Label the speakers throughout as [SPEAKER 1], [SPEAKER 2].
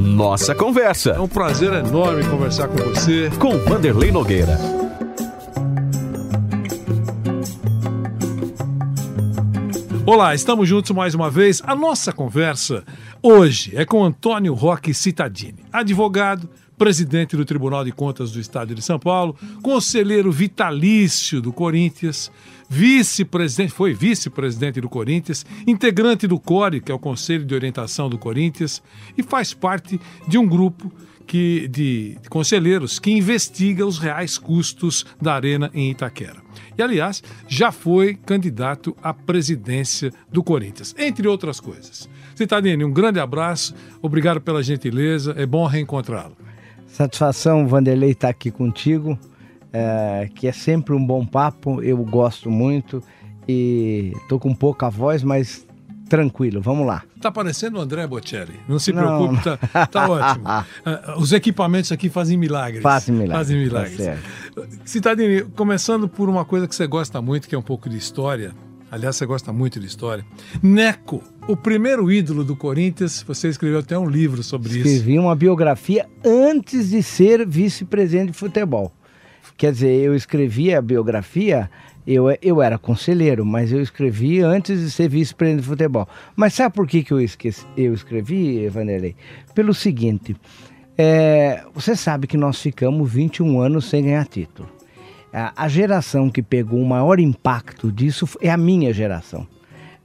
[SPEAKER 1] Nossa Conversa.
[SPEAKER 2] É um prazer enorme conversar com você.
[SPEAKER 1] Com Vanderlei Nogueira.
[SPEAKER 2] Olá, estamos juntos mais uma vez. A nossa conversa hoje é com Antônio Roque Citadini, advogado, presidente do Tribunal de Contas do Estado de São Paulo, conselheiro vitalício do Corinthians, vice-presidente, foi vice-presidente do Corinthians, integrante do CORE, que é o Conselho de Orientação do Corinthians, e faz parte de um grupo que, de, conselheiros que investiga os reais custos da arena em Itaquera. E, aliás, já foi candidato à presidência do Corinthians, entre outras coisas. Citadini, um grande abraço, obrigado pela gentileza, é bom reencontrá-lo.
[SPEAKER 3] Satisfação, Vanderlei, estar aqui contigo, é, que é sempre um bom papo, eu gosto muito e tô com pouca voz, mas tranquilo, vamos lá.
[SPEAKER 2] Tá parecendo o André Bocelli, não se preocupe, não. Tá, tá ótimo. Uh, os equipamentos aqui fazem milagres.
[SPEAKER 3] Fazem milagres.
[SPEAKER 2] Fazem milagres. Tá começando por uma coisa que você gosta muito, que é um pouco de história, aliás, você gosta muito de história. Neco, o primeiro ídolo do Corinthians, você escreveu até um livro sobre
[SPEAKER 3] Escrevi
[SPEAKER 2] isso.
[SPEAKER 3] Escrevi uma biografia antes de ser vice-presidente de futebol. Quer dizer, eu escrevi a biografia, eu, eu era conselheiro, mas eu escrevi antes de ser vice-presidente de futebol. Mas sabe por que, que eu, esqueci, eu escrevi, Vanderlei? Pelo seguinte, é, você sabe que nós ficamos 21 anos sem ganhar título. A, a geração que pegou o maior impacto disso é a minha geração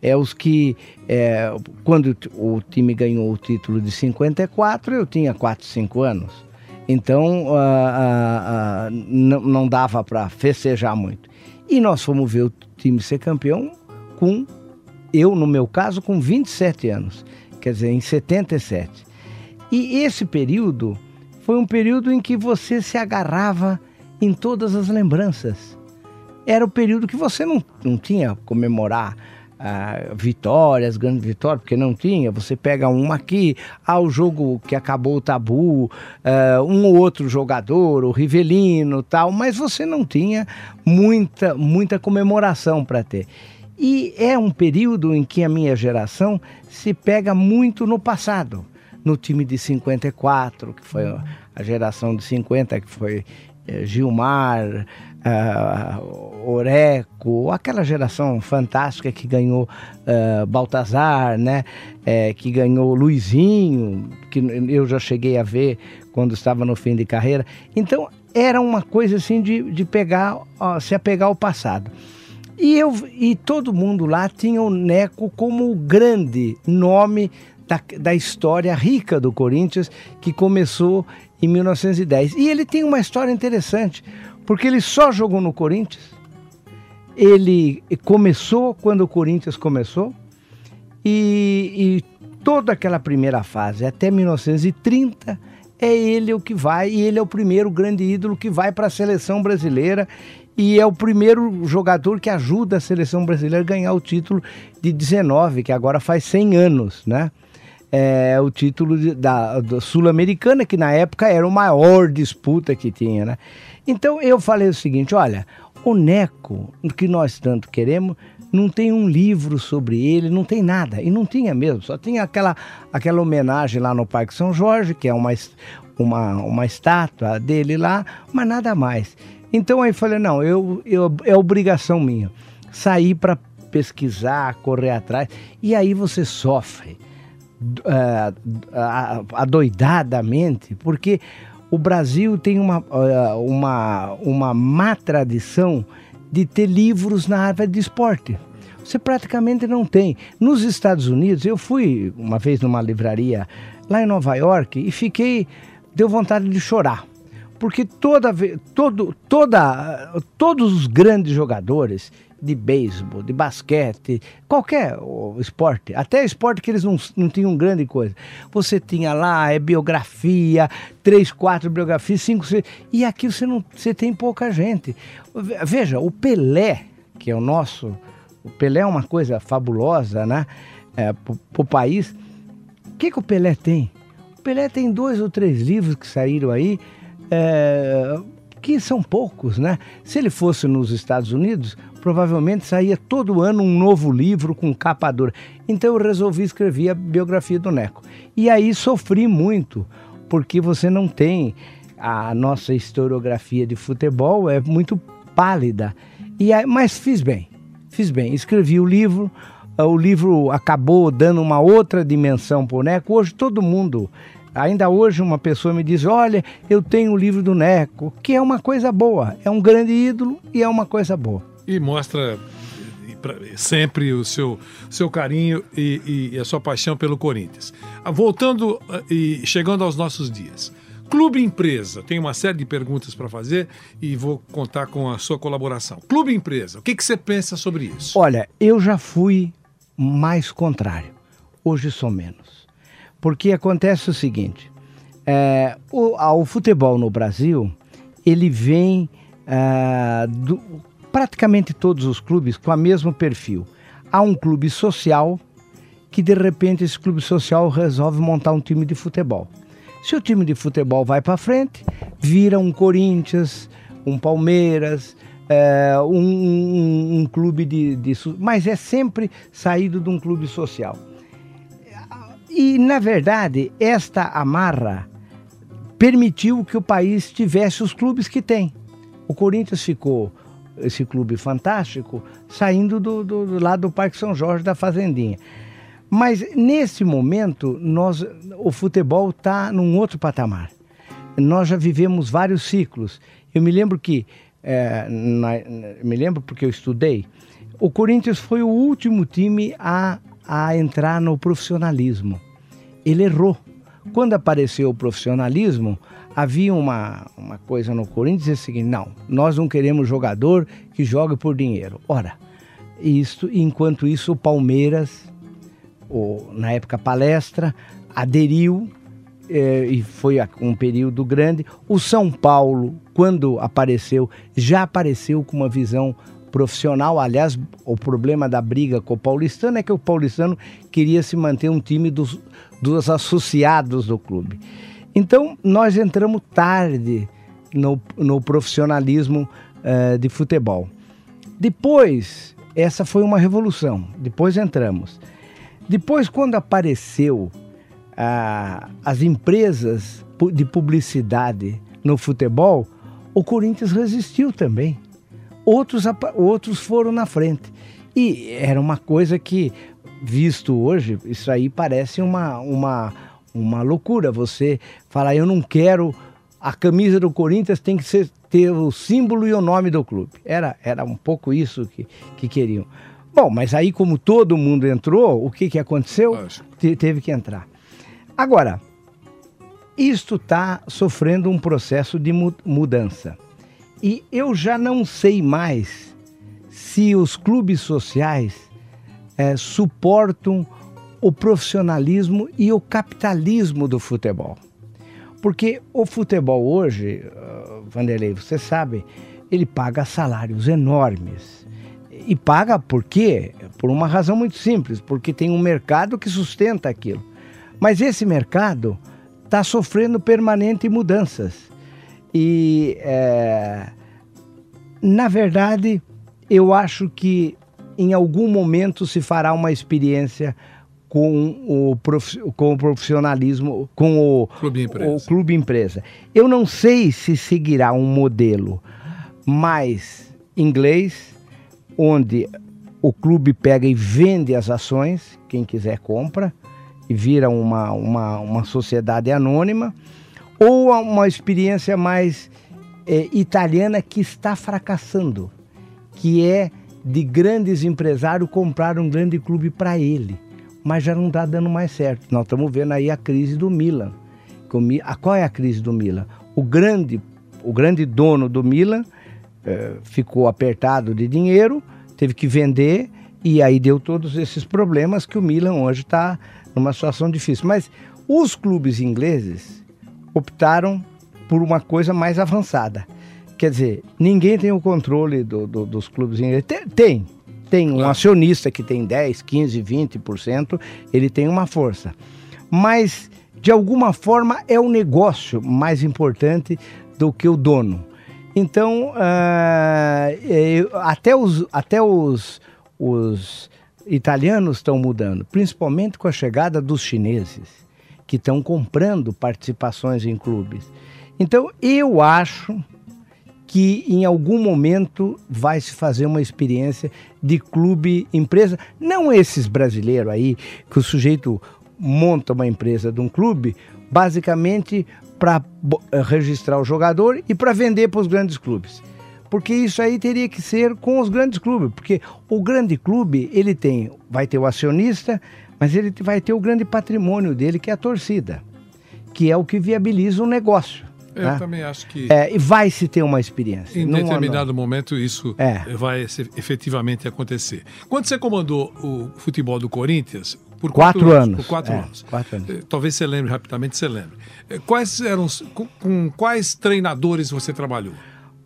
[SPEAKER 3] é os que, é, quando o time ganhou o título de 54, eu tinha 4, 5 anos. Então, uh, uh, uh, não dava para festejar muito. E nós fomos ver o time ser campeão com, eu no meu caso, com 27 anos, quer dizer, em 77. E esse período foi um período em que você se agarrava em todas as lembranças. Era o período que você não, não tinha comemorar ah, vitórias, grandes vitórias, porque não tinha. Você pega uma aqui, ah, o jogo que acabou o tabu, ah, um ou outro jogador, o Rivelino tal, mas você não tinha muita, muita comemoração para ter. E é um período em que a minha geração se pega muito no passado. No time de 54, que foi a geração de 50, que foi eh, Gilmar, uh, Oreco, aquela geração fantástica que ganhou uh, Baltazar, né? É, que ganhou Luizinho, que eu já cheguei a ver quando estava no fim de carreira. Então era uma coisa assim de, de pegar, se apegar ao passado. E, eu, e todo mundo lá tinha o Neco como o grande nome da, da história rica do Corinthians, que começou em 1910. E ele tem uma história interessante, porque ele só jogou no Corinthians. Ele começou quando o Corinthians começou e, e toda aquela primeira fase até 1930 é ele o que vai e ele é o primeiro grande ídolo que vai para a seleção brasileira e é o primeiro jogador que ajuda a seleção brasileira a ganhar o título de 19, que agora faz 100 anos, né? É, o título de, da, da Sul-Americana, que na época era a maior disputa que tinha, né? Então eu falei o seguinte: olha, o Neco, que nós tanto queremos, não tem um livro sobre ele, não tem nada. E não tinha mesmo, só tinha aquela, aquela homenagem lá no Parque São Jorge, que é uma, uma, uma estátua dele lá, mas nada mais. Então aí falei: não, eu, eu, é obrigação minha sair para pesquisar, correr atrás. E aí você sofre uh, adoidadamente, porque o Brasil tem uma, uma, uma má tradição de ter livros na área de esporte. Você praticamente não tem. Nos Estados Unidos, eu fui uma vez numa livraria lá em Nova York e fiquei, deu vontade de chorar. Porque toda, todo, toda, todos os grandes jogadores de beisebol, de basquete, qualquer esporte, até esporte que eles não, não tinham grande coisa. Você tinha lá, é biografia, três, quatro biografias, cinco, seis, e aqui você, não, você tem pouca gente. Veja, o Pelé, que é o nosso, o Pelé é uma coisa fabulosa, né, é, para o país. O que, que o Pelé tem? O Pelé tem dois ou três livros que saíram aí, é, que são poucos, né? Se ele fosse nos Estados Unidos, provavelmente saía todo ano um novo livro com capa dura. Então eu resolvi escrever a biografia do Neco. E aí sofri muito, porque você não tem a nossa historiografia de futebol é muito pálida. E aí, mas fiz bem, fiz bem. Escrevi o livro, o livro acabou dando uma outra dimensão para o Neco. Hoje todo mundo Ainda hoje uma pessoa me diz: Olha, eu tenho o livro do Neco, que é uma coisa boa, é um grande ídolo e é uma coisa boa.
[SPEAKER 2] E mostra sempre o seu, seu carinho e, e, a sua paixão pelo Corinthians. Ah, voltando ah, e chegando aos nossos dias. Clube Empresa, tem uma série de perguntas para fazer e vou contar com a sua colaboração. Clube Empresa, o que, que você pensa sobre isso?
[SPEAKER 3] Olha, eu já fui mais contrário, hoje sou menos. Porque acontece o seguinte: é, o, o, futebol no Brasil ele vem é, do, praticamente todos os clubes com o mesmo perfil. Há um clube social que de repente esse clube social resolve montar um time de futebol. Se o time de futebol vai para frente, vira um Corinthians, um Palmeiras, é, um, um, um, clube de, de, Mas é sempre saído de um clube social. E, na verdade, esta amarra permitiu que o país tivesse os clubes que tem. O Corinthians ficou, esse clube fantástico, saindo do, do, do lado do Parque São Jorge, da Fazendinha. Mas, nesse momento, nós, o futebol está num outro patamar. Nós já vivemos vários ciclos. Eu me lembro que, é, na, me lembro porque eu estudei, o Corinthians foi o último time a, a entrar no profissionalismo ele errou. Quando apareceu o profissionalismo, havia uma, uma coisa no Corinthians, é o seguinte, não, nós não queremos jogador que jogue por dinheiro. Ora, isso, enquanto isso o Palmeiras, o, na época palestra, aderiu eh, e foi um período grande. O São Paulo, quando apareceu, já apareceu com uma visão profissional. Aliás, o problema da briga com o paulistano é que o paulistano queria se manter um time dos, dos associados do clube. Então, nós entramos tarde no, no profissionalismo uh, de futebol. Depois, essa foi uma revolução. Depois entramos. Depois, quando apareceu uh, as empresas de publicidade no futebol, o Corinthians resistiu também outros, outros foram na frente. E era uma coisa que, visto hoje, isso aí parece uma, uma, uma loucura. Você falar, eu não quero. A camisa do Corinthians tem que ser, ter o símbolo e o nome do clube. Era, era um pouco isso que, que queriam. Bom, mas aí, como todo mundo entrou, o que, que aconteceu? Te, teve que entrar. Agora, isto está sofrendo um processo de mudança. E eu já não sei mais se os clubes sociais é, suportam o profissionalismo e o capitalismo do futebol. Porque o futebol hoje, uh, Vanderlei, você sabe, ele paga salários enormes. E paga por quê? Por uma razão muito simples, porque tem um mercado que sustenta aquilo. Mas esse mercado está sofrendo permanentes mudanças. E, é, na verdade, eu acho que em algum momento se fará uma experiência com o, prof, com o profissionalismo, com o clube, empresa. o clube empresa. Eu não sei se seguirá um modelo mais inglês, onde o clube pega e vende as ações, quem quiser compra, e vira uma, uma, uma sociedade anônima, ou uma experiência mais é, italiana que está fracassando, que é de grandes empresários comprar um grande clube para ele, mas já não está dando mais certo. Nós estamos vendo aí a crise do Milan. Qual é a crise do Milan? O grande, o grande dono do Milan é, ficou apertado de dinheiro teve que vender e aí deu todos esses problemas que o Milan hoje está numa situação difícil. Mas os clubes ingleses optaram por uma coisa mais avançada. Quer dizer, ninguém tem o controle do, do, dos clubes ingleses. Tem, tem um acionista que tem 10, 15, 20%, ele tem uma força. Mas, de alguma forma, é o negócio mais importante do que o dono. Então, uh, até os, até os, os italianos estão mudando, principalmente com a chegada dos chineses, que estão comprando participações em clubes. Então, eu acho que em algum momento vai se fazer uma experiência de clube empresa, não esses brasileiros aí que o sujeito monta uma empresa de um clube, basicamente para eh, registrar o jogador e para vender para os grandes clubes. Porque isso aí teria que ser com os grandes clubes, porque o grande clube, ele tem, vai ter o acionista, mas ele vai ter o grande patrimônio dele, que é a torcida, que é o que viabiliza o negócio.
[SPEAKER 2] Eu né? também acho que.
[SPEAKER 3] É, e vai se ter uma experiência.
[SPEAKER 2] Em determinado momento isso é. vai efetivamente acontecer. Quando você comandou o futebol do Corinthians, por
[SPEAKER 3] quatro, quatro anos.
[SPEAKER 2] Por quatro, é, anos.
[SPEAKER 3] quatro anos. Eh,
[SPEAKER 2] talvez você lembre rapidamente, você lembre. Eh, quais eram com, com quais treinadores você trabalhou?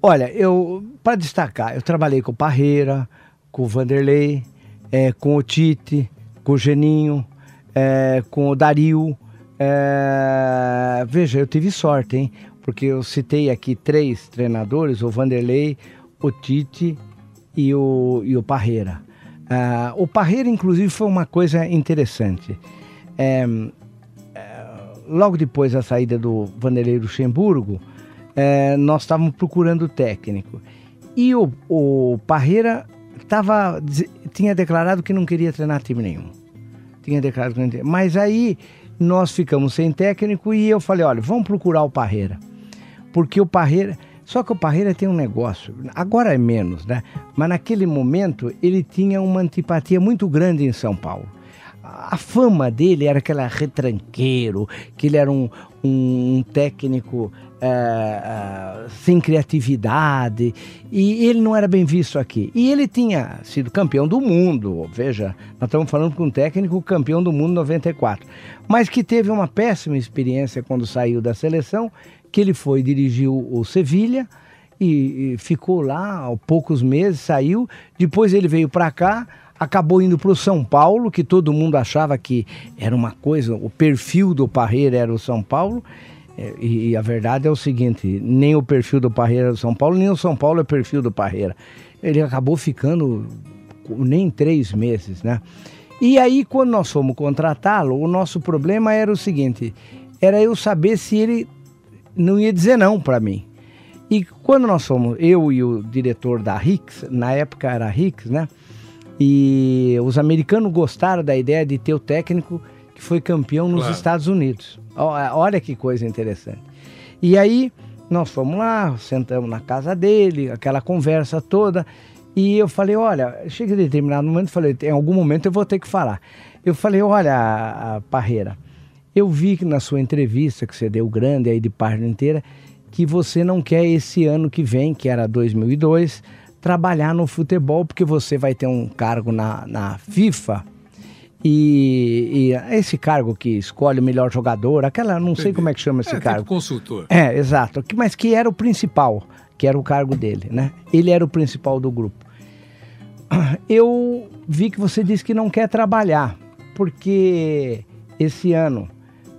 [SPEAKER 3] Olha, eu para destacar, eu trabalhei com o Parreira, com o Vanderlei, é, com o Tite, com o Geninho, é, com o Dario. Veja, eu tive sorte, hein? Porque eu citei aqui três treinadores, o Vanderlei, o Tite e o, e o Parreira. Uh, o Parreira, inclusive, foi uma coisa interessante. É, é, logo depois da saída do Vanderlei Luxemburgo, é, nós estávamos procurando técnico. E o, o Parreira tava, tinha declarado que não queria treinar time nenhum. Tinha declarado que não queria. Mas aí nós ficamos sem técnico e eu falei, olha, vamos procurar o Parreira porque o Parreira. Só que o Parreira tem um negócio, agora é menos, né? Mas naquele momento ele tinha uma antipatia muito grande em São Paulo. A fama dele era aquela retranqueiro, que ele era um, um técnico é, sem criatividade e ele não era bem visto aqui. E ele tinha sido campeão do mundo, veja, nós estamos falando com um técnico campeão do mundo 94, mas que teve uma péssima experiência quando saiu da seleção que ele foi dirigiu o Sevilha e, e ficou lá há poucos meses, saiu. Depois ele veio para cá, acabou indo para o São Paulo, que todo mundo achava que era uma coisa, o perfil do Parreira era o São Paulo. É, e, e, a verdade é o seguinte: nem o perfil do Parreira é o São Paulo, nem o São Paulo é o perfil do Parreira. Ele acabou ficando nem três meses, né? E aí, quando nós fomos contratá-lo, o nosso problema era o seguinte: era eu saber se ele não ia dizer não para mim. E quando nós fomos, eu e o diretor da Hicks, na época era Hicks, né? E os americanos gostaram da ideia de ter o técnico que foi campeão nos claro. Estados Unidos. Olha que coisa interessante. E aí nós fomos lá, sentamos na casa dele, aquela conversa toda. E eu falei, olha, chega de determinado momento, falei, em algum momento eu vou ter que falar. Eu falei, olha, Parreira, eu vi que na sua entrevista, que você deu grande aí de página inteira, que você não quer esse ano que vem, que era 2002, trabalhar no futebol, porque você vai ter um cargo na, na FIFA. E, e, esse cargo que escolhe o melhor jogador, aquela, não sei como é que chama esse
[SPEAKER 2] é,
[SPEAKER 3] cargo.
[SPEAKER 2] Tipo consultor.
[SPEAKER 3] É, exato. Mas que era o principal, que era o cargo dele, né? Ele era o principal do grupo. Eu vi que você disse que não quer trabalhar, porque esse ano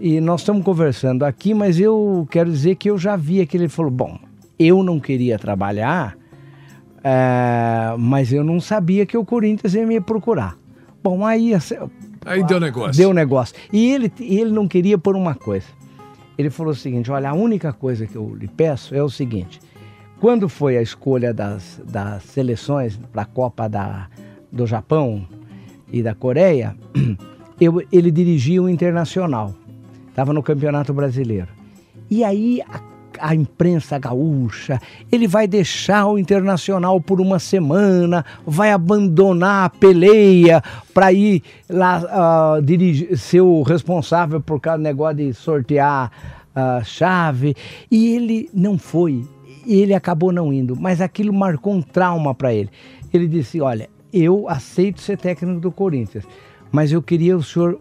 [SPEAKER 3] e nós estamos conversando aqui, mas eu quero dizer que eu já vi que ele falou: bom, eu não queria trabalhar, é, mas eu não sabia que o Corinthians ia me procurar. Bom, aí.
[SPEAKER 2] Aí deu negócio.
[SPEAKER 3] Deu negócio. E ele, ele não queria por uma coisa. Ele falou o seguinte: olha, a única coisa que eu lhe peço é o seguinte. Quando foi a escolha das, das seleções para a Copa da, do Japão e da Coreia, eu, ele dirigia o Internacional estava no Campeonato Brasileiro. E aí a, a, imprensa gaúcha, ele vai deixar o Internacional por uma semana, vai abandonar a peleia para ir lá uh, dirigir, ser o responsável por causa do negócio de sortear a uh, chave. E ele não foi, ele acabou não indo, mas aquilo marcou um trauma para ele. Ele disse: Olha, eu aceito ser técnico do Corinthians, mas eu queria o senhor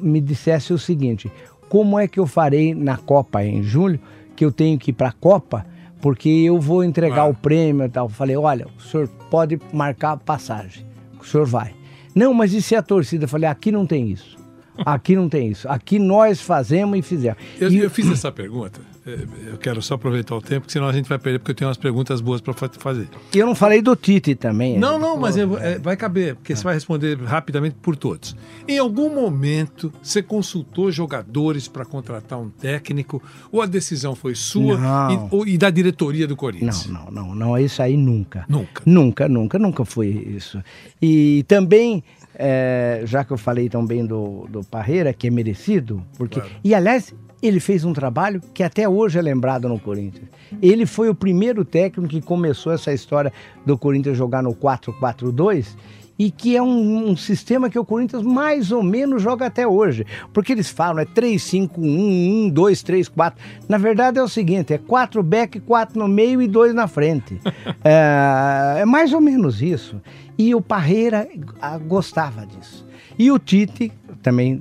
[SPEAKER 3] me dissesse o seguinte: como é que eu farei na Copa em julho, que eu tenho que ir para a Copa, porque eu vou entregar
[SPEAKER 2] Claro.
[SPEAKER 3] o prêmio e tal. Falei, olha, o senhor pode marcar a passagem, o senhor vai. Não, mas e se a torcida? Falei, aqui não tem isso. Aqui não tem isso. Aqui nós fazemos e fizemos.
[SPEAKER 2] Eu,
[SPEAKER 3] E-
[SPEAKER 2] eu fiz essa pergunta, eh, eu quero só aproveitar o tempo, porque senão a gente vai perder, porque eu tenho umas perguntas boas para fazer.
[SPEAKER 3] E eu não falei do Tite também.
[SPEAKER 2] Não,
[SPEAKER 3] né?
[SPEAKER 2] não, mas eu- é, vai caber, porque você vai responder rapidamente por todos. Em algum momento, você consultou jogadores para contratar um técnico, ou a decisão foi sua e, ou- e da diretoria do Corinthians?
[SPEAKER 3] Não, não, não, não, isso aí nunca.
[SPEAKER 2] Nunca.
[SPEAKER 3] Nunca, nunca, nunca foi isso. E também, é, já que eu falei tão bem do, do Parreira, que é merecido, porque.
[SPEAKER 2] Claro.
[SPEAKER 3] E aliás, ele fez um trabalho que até hoje é lembrado no Corinthians. Ele foi o primeiro técnico que começou essa história do Corinthians jogar no 4-4-2 e que é um, um sistema que o Corinthians mais ou menos joga até hoje. Porque eles falam é 3-5-1, 1, 2, 3, 4. Na verdade é o seguinte, é 4 back, 4 no meio e 2 na frente. é, é mais ou menos isso. E o Parreira ah, gostava disso. E o Tite, também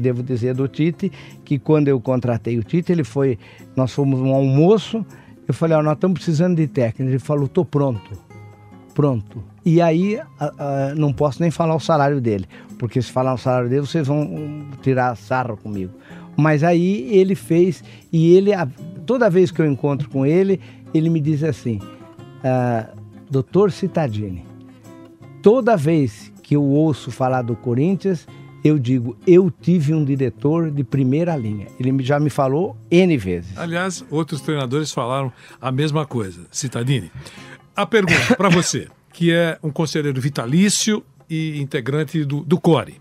[SPEAKER 3] devo dizer do Tite, que quando eu contratei o Tite, ele foi, nós fomos um almoço, eu falei, ó, nós estamos precisando de técnico. Ele falou, tô pronto pronto. E aí não posso nem falar o salário dele, porque se falar o salário dele vocês vão hum, tirar sarro comigo. Mas aí ele fez e ele a- toda vez que eu encontro com ele ele me diz assim, ah, Doutor Citadini, toda vez que eu ouço falar do Corinthians eu digo, eu tive um diretor de primeira linha. Ele já me falou N vezes.
[SPEAKER 2] Aliás, outros treinadores falaram a mesma coisa. Citadini, a pergunta para você, que é um conselheiro vitalício e integrante do, do CORE.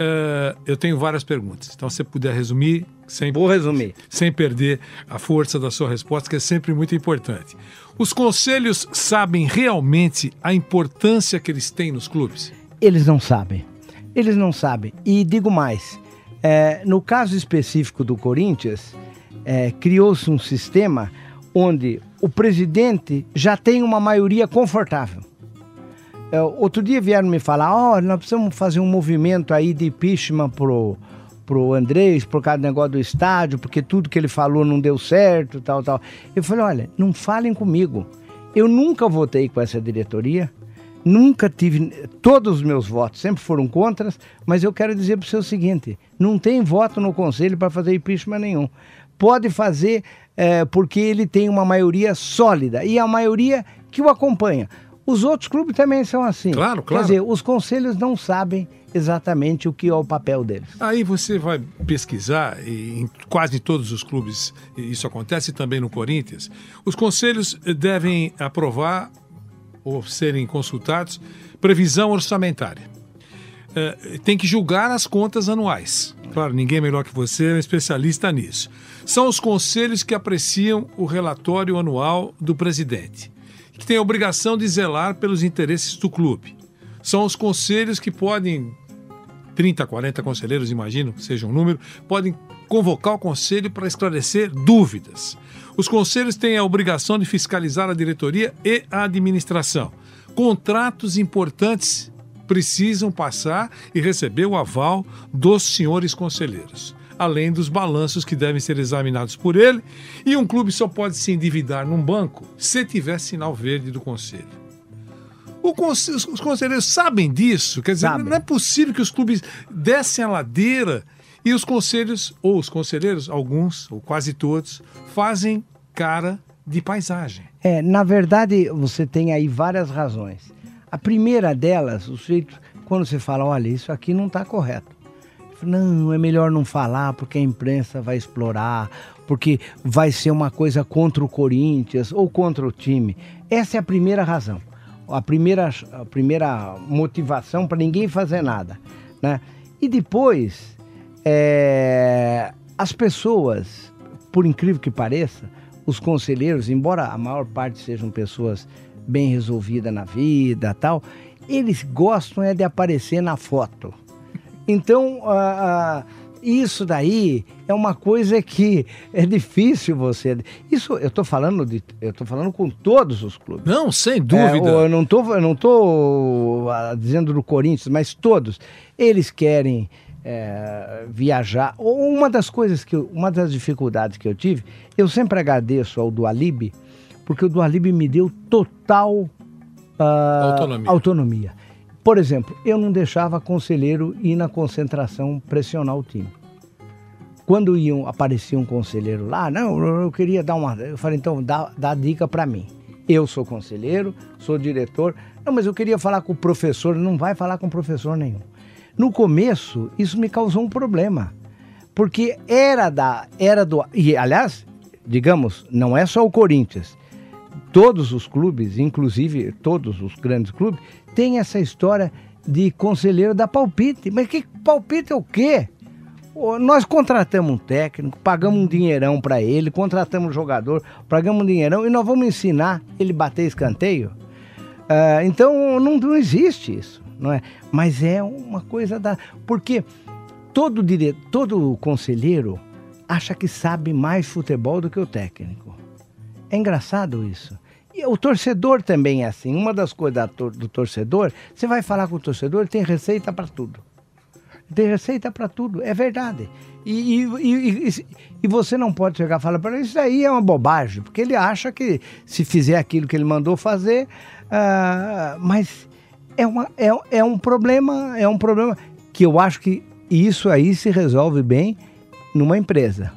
[SPEAKER 2] Eh, eu tenho várias perguntas, então se você puder resumir, sem,
[SPEAKER 3] Vou resumir.
[SPEAKER 2] sem perder a força da sua resposta, que é sempre muito importante. Os conselhos sabem realmente a importância que eles têm nos clubes?
[SPEAKER 3] Eles não sabem. Eles não sabem. E digo mais: é, no caso específico do Corinthians, é, criou-se um sistema onde o presidente já tem uma maioria confortável. É, outro dia vieram me falar: ó, nós precisamos fazer um movimento aí de impeachment pro, pro Andrés por causa do negócio do estádio, porque tudo que ele falou não deu certo, tal, tal. Eu falei: olha, não falem comigo. Eu nunca votei com essa diretoria. Nunca tive. Todos os meus votos sempre foram contras, mas eu quero dizer para você o seguinte: não tem voto no conselho para fazer impeachment nenhum. Pode fazer eh, porque ele tem uma maioria sólida e a maioria que o acompanha. Os outros clubes também são assim.
[SPEAKER 2] Claro, claro.
[SPEAKER 3] Quer dizer, os conselhos não sabem exatamente o que é o papel deles.
[SPEAKER 2] Aí você vai pesquisar, e em quase todos os clubes isso acontece, também no Corinthians. Os conselhos devem aprovar ou serem consultados previsão orçamentária. Eh, tem que julgar as contas anuais. Claro, ninguém é melhor que você, é um especialista nisso. São os conselhos que apreciam o relatório anual do presidente, que tem a obrigação de zelar pelos interesses do clube. São os conselhos que podem 30, 40 conselheiros, imagino que seja um número, podem convocar o conselho para esclarecer dúvidas. Os conselhos têm a obrigação de fiscalizar a diretoria e a administração. Contratos importantes precisam passar e receber o aval dos senhores conselheiros, além dos balanços que devem ser examinados por ele. E um clube só pode se endividar num banco se tiver sinal verde do conselho. O conse- os os conselheiros sabem disso? Quer dizer,
[SPEAKER 3] Sabem.
[SPEAKER 2] não é possível que os clubes descem a ladeira e os conselhos, ou os conselheiros, alguns, ou quase todos, fazem cara de paisagem.
[SPEAKER 3] É, na verdade, você tem aí várias razões. A primeira delas, o sujeito, quando você fala, olha, isso aqui não está correto. Não, é melhor não falar porque a imprensa vai explorar, porque vai ser uma coisa contra o Corinthians ou contra o time. Essa é a primeira razão. A primeira, a primeira motivação para ninguém fazer nada. Né? E depois, é, as pessoas, por incrível que pareça, os conselheiros, embora a maior parte sejam pessoas bem resolvidas na vida tal, eles gostam é de aparecer na foto. Então, ah, isso daí é uma coisa que é difícil você. Isso eu estou falando de, eu tô falando com todos os clubes.
[SPEAKER 2] Não, sem
[SPEAKER 3] É,
[SPEAKER 2] dúvida.
[SPEAKER 3] eu não tô, eu não tô ah, dizendo do Corinthians, mas todos. Eles querem é, viajar. Uma das coisas que, eu- uma das dificuldades que eu tive, eu sempre agradeço ao Dualib, porque o Dualib me deu total ah,
[SPEAKER 2] Autonomia.
[SPEAKER 3] autonomia. Por exemplo, eu não deixava conselheiro ir na concentração pressionar o time. Quando iam, aparecia um conselheiro lá, não, eu- eu queria dar uma. Eu falei, então dá, dá dica para mim. Eu sou conselheiro, sou diretor. Não, mas eu queria falar com o professor. Não vai falar com professor nenhum. No começo, isso me causou um problema. Porque era da. Era do. E, aliás, digamos, não é só o Corinthians. Todos os clubes, inclusive todos os grandes clubes, têm essa história de conselheiro da palpite. Mas que palpite é o quê? Nós contratamos um técnico, pagamos um dinheirão para ele, contratamos um jogador, pagamos um dinheirão e nós vamos ensinar ele bater escanteio. Ah, então não, não existe isso, não é? Mas é uma coisa da. Porque todo, dire... todo conselheiro acha que sabe mais futebol do que o técnico. É engraçado isso. E o torcedor também é assim. Uma das coisas do torcedor, você vai falar com o torcedor, ele tem receita para tudo. Tem receita para tudo, é verdade. E, e, e- e- você não pode chegar e falar para ele, isso aí é uma bobagem, porque ele acha que se fizer aquilo que ele mandou fazer, ah, mas é, uma, é, é um problema, é um problema que eu acho que isso aí se resolve bem numa empresa.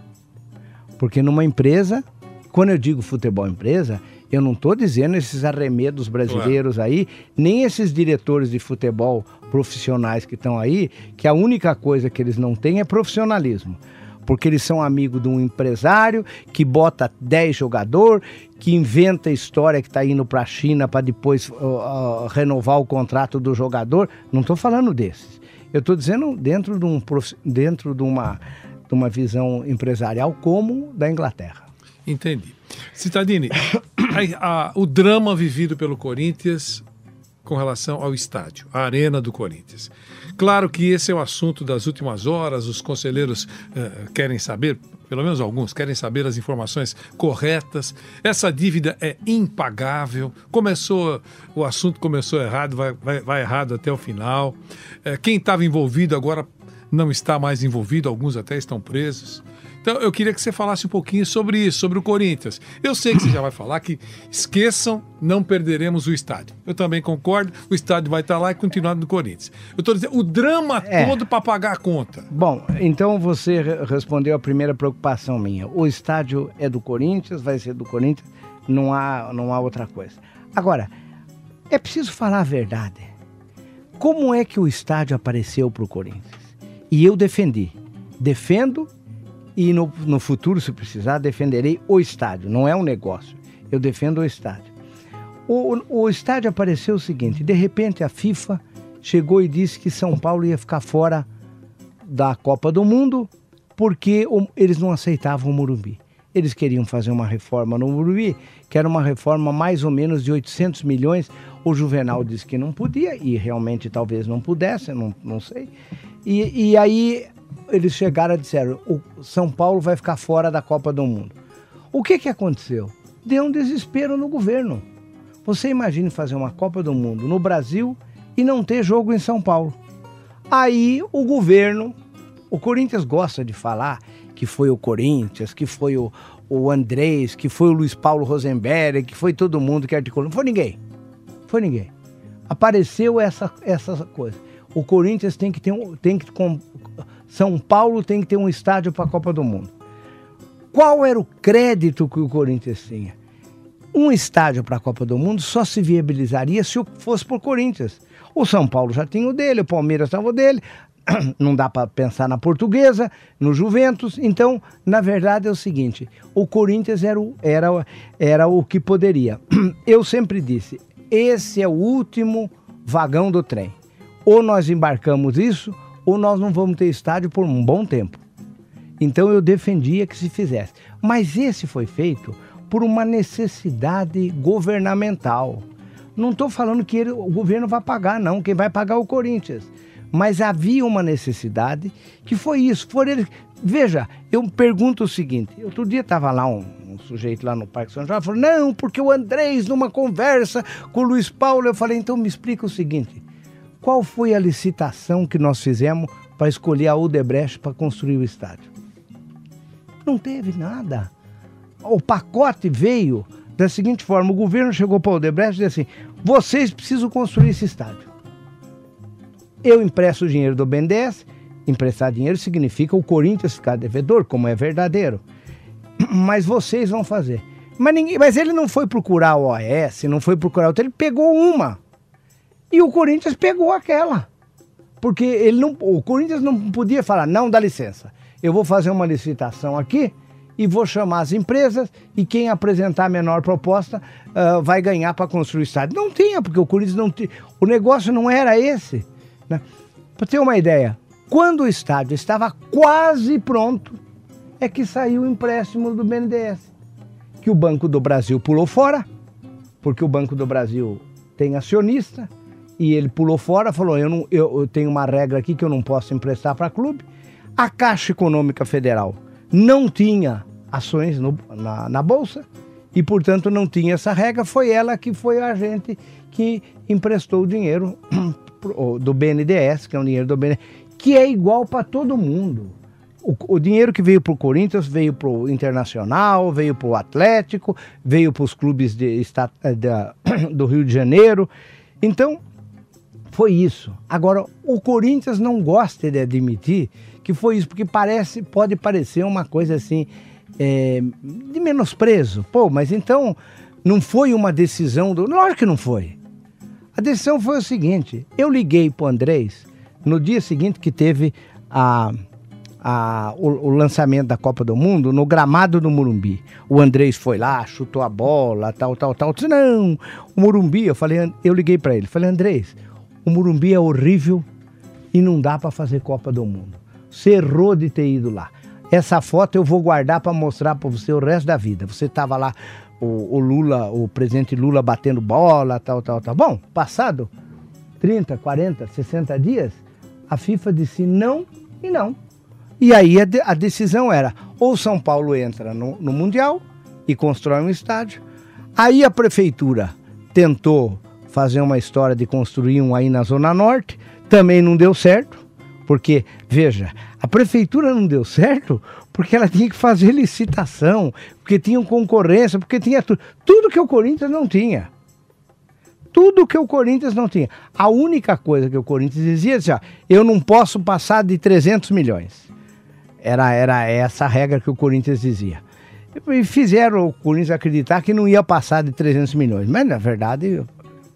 [SPEAKER 3] Porque numa empresa, quando eu digo futebol empresa, eu não estou dizendo esses arremedos brasileiros aí, nem esses diretores de futebol profissionais que estão aí, que a única coisa que eles não têm é profissionalismo. Porque eles são amigos de um empresário que bota 10 jogador, que inventa história que está indo para a China para depois ó, ó, renovar o contrato do jogador. Não estou falando desses. Eu estou dizendo dentro de, um, dentro de uma, de uma visão empresarial como da Inglaterra.
[SPEAKER 2] Entendi. Citadini, a- a- o drama vivido pelo Corinthians com relação ao estádio, a arena do Corinthians. Claro que esse é o assunto das últimas horas, os conselheiros eh, querem saber, pelo menos alguns, querem saber as informações corretas. Essa dívida é impagável. Começou, o assunto começou errado, vai, vai, vai errado até o final. Eh, quem estava envolvido agora não está mais envolvido, alguns até estão presos. Então, eu queria que você falasse um pouquinho sobre isso, sobre o Corinthians. Eu sei que você já vai falar que esqueçam, não perderemos o estádio. Eu também concordo, o estádio vai estar lá e continuar no Corinthians. Eu estou dizendo, o drama
[SPEAKER 3] É.
[SPEAKER 2] todo para pagar a conta.
[SPEAKER 3] Bom, então você re- respondeu a primeira preocupação minha. O estádio é do Corinthians, vai ser do Corinthians, não há, não há outra coisa. Agora, é preciso falar a verdade. Como é que o estádio apareceu para o Corinthians? E eu defendi. Defendo e no, no futuro, se precisar, defenderei o estádio. Não é um negócio. Eu defendo o estádio. O, o estádio apareceu o seguinte: de repente a FIFA chegou e disse que São Paulo ia ficar fora da Copa do Mundo porque eles não aceitavam o Morumbi. Eles queriam fazer uma reforma no Morumbi, que era uma reforma mais ou menos de 800 milhões. O Juvenal disse que não podia, e realmente talvez não pudesse, não, não sei. E, e aí eles chegaram e disseram: o São Paulo vai ficar fora da Copa do Mundo. O que, que aconteceu? Deu um desespero no governo. Você imagine fazer uma Copa do Mundo no Brasil e não ter jogo em São Paulo. Aí o governo, o Corinthians gosta de falar que foi o Corinthians, que foi o, o Andrés, que foi o Luiz Paulo Rosenberg, que foi todo mundo que articulou. Não foi ninguém. Foi ninguém. Apareceu essa, essa coisa. O Corinthians tem que ter. Tem que, São Paulo tem que ter um estádio para a Copa do Mundo. Qual era o crédito que o Corinthians tinha? Um estádio para a Copa do Mundo só se viabilizaria se fosse por Corinthians. O São Paulo já tinha o dele, o Palmeiras estava o dele. Não dá para pensar na Portuguesa, no Juventus. Então, na verdade, é o seguinte: o Corinthians era o, era, era o que poderia. Eu sempre disse: esse é o último vagão do trem. Ou nós embarcamos isso, ou nós não vamos ter estádio por um bom tempo. Então eu defendia que se fizesse. Mas esse foi feito por uma necessidade governamental. Não estou falando que ele- o governo vai pagar, não. Quem vai pagar é o Corinthians. Mas havia uma necessidade que foi isso. Foram eles. Veja, eu pergunto o seguinte: outro dia estava lá um, um, sujeito lá no Parque São João, falou: não, porque o Andrés, numa conversa com o Luiz Paulo, eu falei: então me explica o seguinte: qual foi a licitação que nós fizemos para escolher a Odebrecht para construir o estádio? Não teve nada. O pacote veio da seguinte forma: o governo chegou para o Odebrecht e disse assim: vocês precisam construir esse estádio. Eu empresto o dinheiro do BNDES. Emprestar dinheiro significa o Corinthians ficar devedor, como é verdadeiro. Mas vocês vão fazer. Mas, ninguém, mas ele não foi procurar o OAS, não foi procurar outro, ele pegou uma. E o Corinthians pegou aquela. Porque ele não, o Corinthians não podia falar, não dá licença. Eu vou fazer uma licitação aqui e vou chamar as empresas e quem apresentar a menor proposta uh, vai ganhar para construir o estádio. Não tinha, porque o Corinthians não tinha. O negócio não era esse. Né? Para ter uma ideia, quando o estádio estava quase pronto, é que saiu o empréstimo do BNDES, que o Banco do Brasil pulou fora, porque o Banco do Brasil tem acionista, e ele pulou fora, falou: eu, não, eu, eu tenho uma regra aqui que eu não posso emprestar para clube. A Caixa Econômica Federal não tinha ações no, na, na Bolsa e, portanto, não tinha essa regra. Foi ela que foi a agente que emprestou o dinheiro do BNDES, que é um dinheiro do BNDES, que é igual para todo mundo. O, o, dinheiro que veio para o Corinthians veio para o Internacional, veio para o Atlético, veio para os clubes de, de, do Rio de Janeiro. Então, foi isso. Agora, o Corinthians não gosta de admitir que foi isso, porque parece, pode parecer uma coisa assim é, de menosprezo. Pô, mas então não foi uma decisão do. Lógico que não foi. A decisão foi o seguinte: eu liguei para o Andrés no dia seguinte que teve a, a, o, o, lançamento da Copa do Mundo no gramado do Morumbi. O Andrés foi lá, chutou a bola, tal, tal, tal. Eu disse, não, o Morumbi, eu falei, eu liguei para ele, falei, Andrés, o Morumbi é horrível e não dá para fazer Copa do Mundo. Você errou de ter ido lá. Essa foto eu vou guardar para mostrar para você o resto da vida. Você estava lá o, o, Lula, o presidente Lula batendo bola, tal, tal, tal. Bom, passado 30, 40, 60 dias, a FIFA disse não e não. E aí a, de, a decisão era: ou São Paulo entra no, no Mundial e constrói um estádio. Aí a prefeitura tentou fazer uma história de construir um aí na Zona Norte, também não deu certo, porque, veja, a prefeitura não deu certo porque ela tinha que fazer licitação, porque tinha concorrência, porque tinha tudo. Tudo que o Corinthians não tinha. Tudo que o Corinthians não tinha. A única coisa que o Corinthians dizia assim, ó, eu não posso passar de 300 milhões. Era, era essa regra que o Corinthians dizia. E fizeram o Corinthians acreditar que não ia passar de 300 milhões. Mas, na verdade,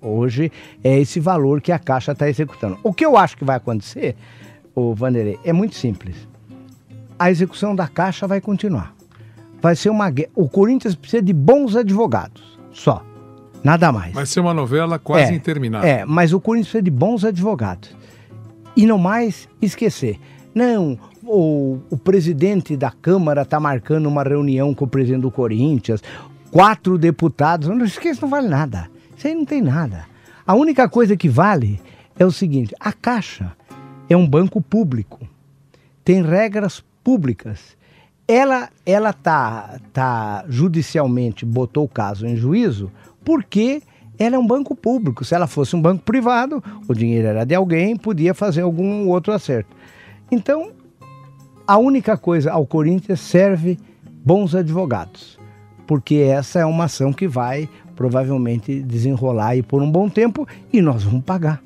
[SPEAKER 3] hoje é esse valor que a Caixa está executando. O que eu acho que vai acontecer, o Vanderlei, é muito simples a execução da Caixa vai continuar. Vai ser uma guerra. O Corinthians precisa de bons advogados, só. Nada mais.
[SPEAKER 2] Vai ser uma novela quase
[SPEAKER 3] é,
[SPEAKER 2] interminável.
[SPEAKER 3] É, mas o Corinthians precisa de bons advogados. E não mais esquecer. Não, o, o presidente da Câmara está marcando uma reunião com o presidente do Corinthians, quatro deputados. Não esqueça, não vale nada. Isso aí não tem nada. A única coisa que vale é o seguinte: a Caixa é um banco público. Tem regras públicas, ela ela tá tá judicialmente botou o caso em juízo porque ela é um banco público. Se ela fosse um banco privado, o dinheiro era de alguém, podia fazer algum outro acerto. Então, a única coisa ao Corinthians serve bons advogados, porque essa é uma ação que vai provavelmente desenrolar aí por um bom tempo e nós vamos pagar.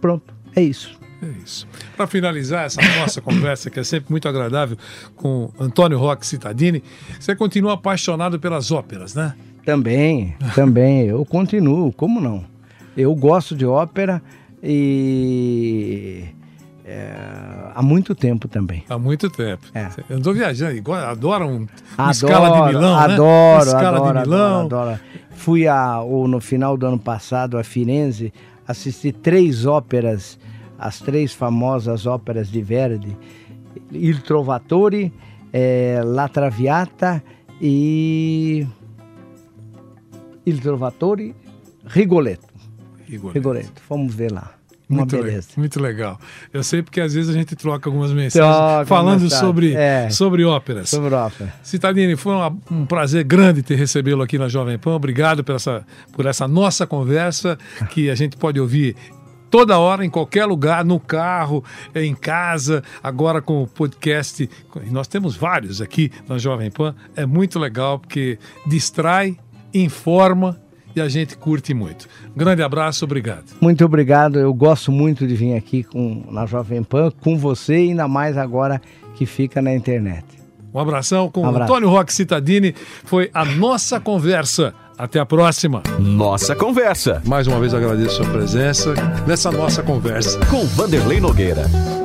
[SPEAKER 3] Pronto, é isso.
[SPEAKER 2] É isso. Para finalizar essa nossa conversa, que é sempre muito agradável, com Antônio Roque Cittadini, você continua apaixonado pelas óperas, né?
[SPEAKER 3] Também, também. Eu continuo, como não? Eu gosto de ópera e. É, há muito tempo também.
[SPEAKER 2] Há muito tempo.
[SPEAKER 3] É.
[SPEAKER 2] Eu estou viajando, adoro um,
[SPEAKER 3] adoro,
[SPEAKER 2] escala de Milão,
[SPEAKER 3] adoro,
[SPEAKER 2] né? Escala
[SPEAKER 3] adoro,
[SPEAKER 2] de Milão.
[SPEAKER 3] Adoro, adoro. Fui a, ou no final do ano passado a Firenze assistir três óperas as três famosas óperas de Verdi, Il Trovatore, é, La Traviata e Il Trovatore, Rigoletto.
[SPEAKER 2] Rigoletto.
[SPEAKER 3] Rigoletto. Vamos ver lá. Uma
[SPEAKER 2] Muito, le-
[SPEAKER 3] beleza.
[SPEAKER 2] muito legal. Eu sei porque às vezes a gente troca algumas mensagens
[SPEAKER 3] Troca
[SPEAKER 2] falando sobre,
[SPEAKER 3] é.
[SPEAKER 2] sobre óperas.
[SPEAKER 3] Sobre ópera.
[SPEAKER 2] Citadini, foi uma- um prazer grande ter recebê-lo aqui na Jovem Pan. Obrigado por essa, por essa nossa conversa que a gente pode ouvir toda hora, em qualquer lugar, no carro, em casa, agora com o podcast. Nós temos vários aqui na Jovem Pan. É muito legal porque distrai, informa e a gente curte muito. Um grande abraço, obrigado.
[SPEAKER 3] Muito obrigado. Eu gosto muito de vir aqui com, na Jovem Pan com você ainda mais agora que fica na internet.
[SPEAKER 2] Um abração com
[SPEAKER 3] Um abraço.
[SPEAKER 2] Antônio Roque Citadini. Foi a nossa conversa. Até a próxima.
[SPEAKER 1] Nossa Conversa,
[SPEAKER 2] Mais uma vez agradeço a sua presença nessa nossa conversa.
[SPEAKER 1] com Vanderlei Nogueira.